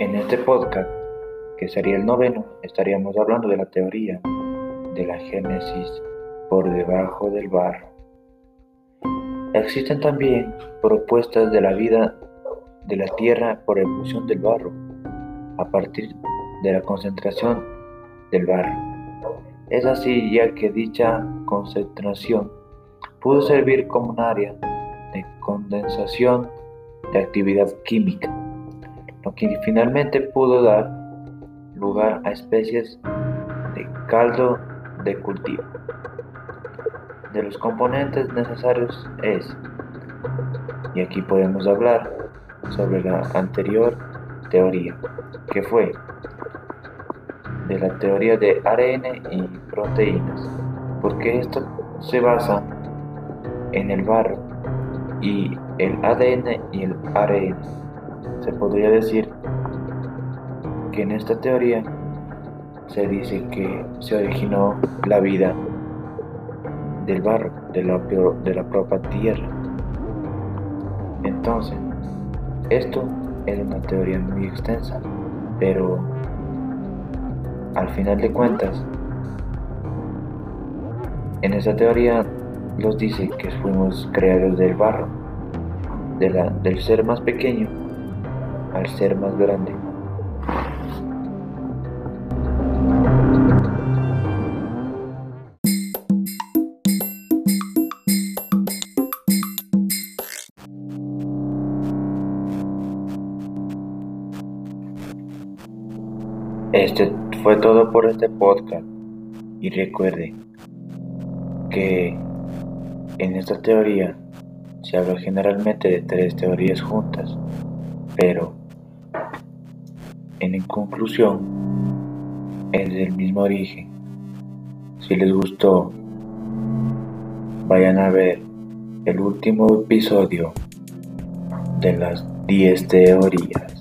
En este podcast, que sería el noveno, estaríamos hablando de la teoría de la génesis por debajo del barro. Existen también propuestas de la vida de la tierra por evolución del barro, a partir de la concentración del barro. Es así ya que dicha concentración pudo servir como un área de condensación de actividad química, lo que finalmente pudo dar lugar a especies de caldo de cultivo. De los componentes necesarios es, y aquí podemos hablar sobre la anterior teoría, que fue de la teoría de ARN y proteínas, porque esto se basa en el barro y el ADN y el ARN. Se podría decir que en esta teoría se dice que se originó la vida del barro, de la, de la propia tierra. Entonces, esto es una teoría muy extensa, pero al final de cuentas, en esa teoría nos dice que fuimos creados del barro, del ser más pequeño al ser más grande. Este fue todo por este podcast y recuerde que en esta teoría se habla generalmente de tres teorías juntas, pero en conclusión es del mismo origen. Si les gustó, vayan a ver el último episodio de las 10 teorías.